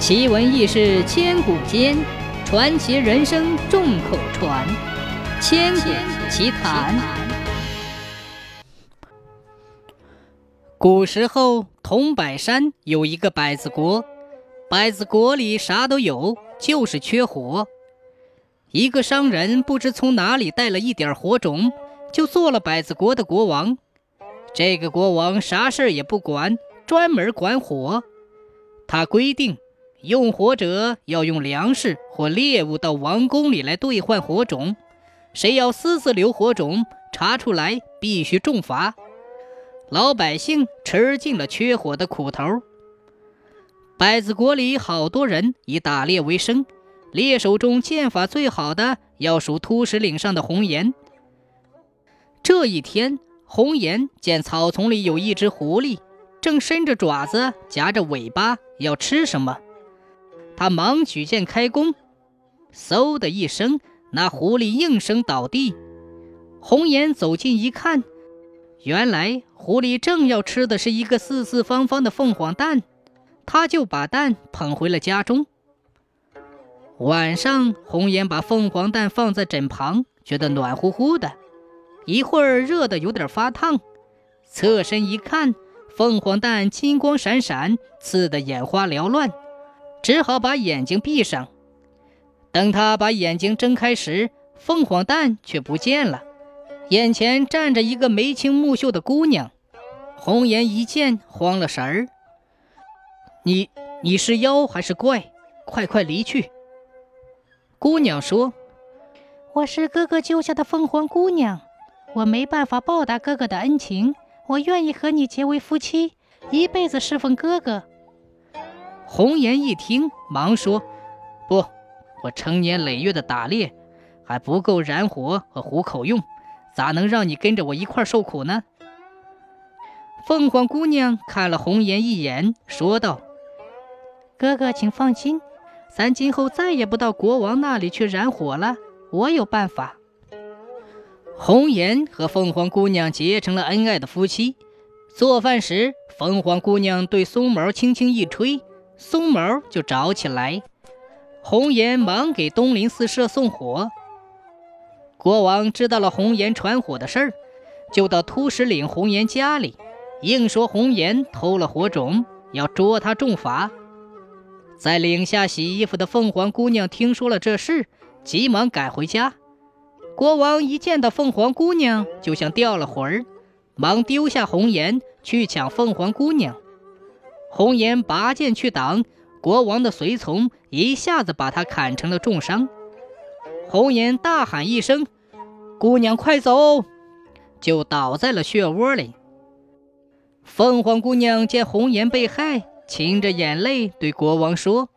奇闻异事千古间，传奇人生众口传。千古奇谈。古时候，桐柏山有一个柏子国，柏子国里啥都有，就是缺火。一个商人不知从哪里带了一点火种，就做了柏子国的国王。这个国王啥事儿也不管，专门管火。他规定。用火者要用粮食或猎物到王宫里来兑换火种，谁要私自留火种，查出来必须重罚。老百姓吃尽了缺火的苦头。百子国里好多人以打猎为生，猎手中剑法最好的要数秃石岭上的红颜。这一天，红颜见草丛里有一只狐狸，正伸着爪子夹着尾巴要吃什么。他忙举剑开弓，嗖的一声，那狐狸应声倒地。红颜走近一看，原来狐狸正要吃的是一个四四方方的凤凰蛋，他就把蛋捧回了家中。晚上，红颜把凤凰蛋放在枕旁，觉得暖乎乎的，一会儿热得有点发烫，侧身一看，凤凰蛋金光闪闪，刺得眼花缭乱。只好把眼睛闭上。等他把眼睛睁开时，凤凰蛋却不见了。眼前站着一个眉清目秀的姑娘。红颜一见，慌了神儿：“你你是妖还是怪？快快离去！”姑娘说：“我是哥哥救下的凤凰姑娘，我没办法报答哥哥的恩情，我愿意和你结为夫妻，一辈子侍奉哥哥。”红颜一听，忙说：“不，我成年累月的打猎，还不够燃火和糊口用，咋能让你跟着我一块受苦呢？”凤凰姑娘看了红颜一眼，说道：“哥哥，请放心，咱今后再也不到国王那里去燃火了，我有办法。”红颜和凤凰姑娘结成了恩爱的夫妻。做饭时，凤凰姑娘对松毛轻轻一吹。松毛就着起来，红颜忙给东林寺社送火。国王知道了红颜传火的事儿，就到秃石岭红颜家里，硬说红颜偷了火种，要捉他重罚。在岭下洗衣服的凤凰姑娘听说了这事，急忙赶回家。国王一见到凤凰姑娘，就像掉了魂儿，忙丢下红颜去抢凤凰姑娘。红颜拔剑去挡，国王的随从一下子把他砍成了重伤。红颜大喊一声：“姑娘快走！”就倒在了血窝里。凤凰姑娘见红颜被害，噙着眼泪对国王说：“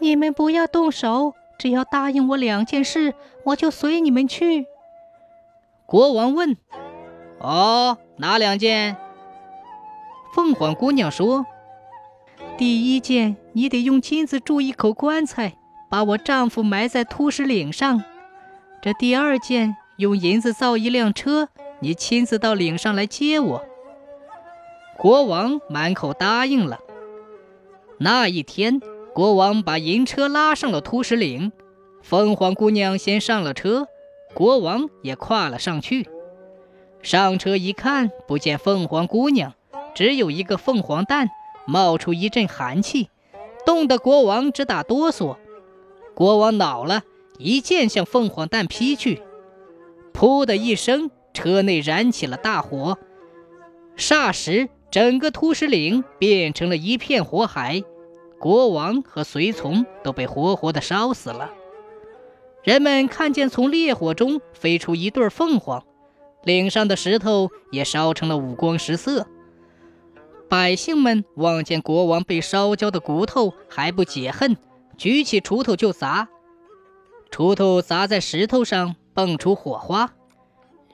你们不要动手，只要答应我两件事，我就随你们去。”国王问：“哦，哪两件？”凤凰姑娘说：“第一件，你得用金子铸一口棺材，把我丈夫埋在秃石岭上；这第二件，用银子造一辆车，你亲自到岭上来接我。”国王满口答应了。那一天，国王把银车拉上了秃石岭，凤凰姑娘先上了车，国王也跨了上去。上车一看，不见凤凰姑娘。只有一个凤凰蛋，冒出一阵寒气，冻得国王直打哆嗦。国王恼了，一剑向凤凰蛋劈去。噗的一声，车内燃起了大火，霎时整个秃石岭变成了一片火海，国王和随从都被活活的烧死了。人们看见从烈火中飞出一对凤凰，岭上的石头也烧成了五光十色。百姓们望见国王被烧焦的骨头，还不解恨，举起锄头就砸。锄头砸在石头上，蹦出火花。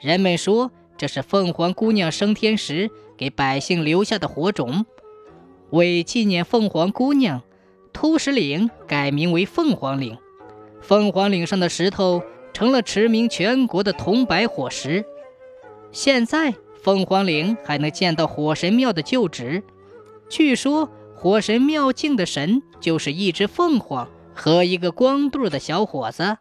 人们说这是凤凰姑娘升天时给百姓留下的火种。为纪念凤凰姑娘，秃石岭改名为凤凰岭。凤凰岭上的石头成了驰名全国的铜白火石。现在。凤凰岭还能见到火神庙的旧址，据说火神庙敬的神就是一只凤凰和一个光肚的小伙子。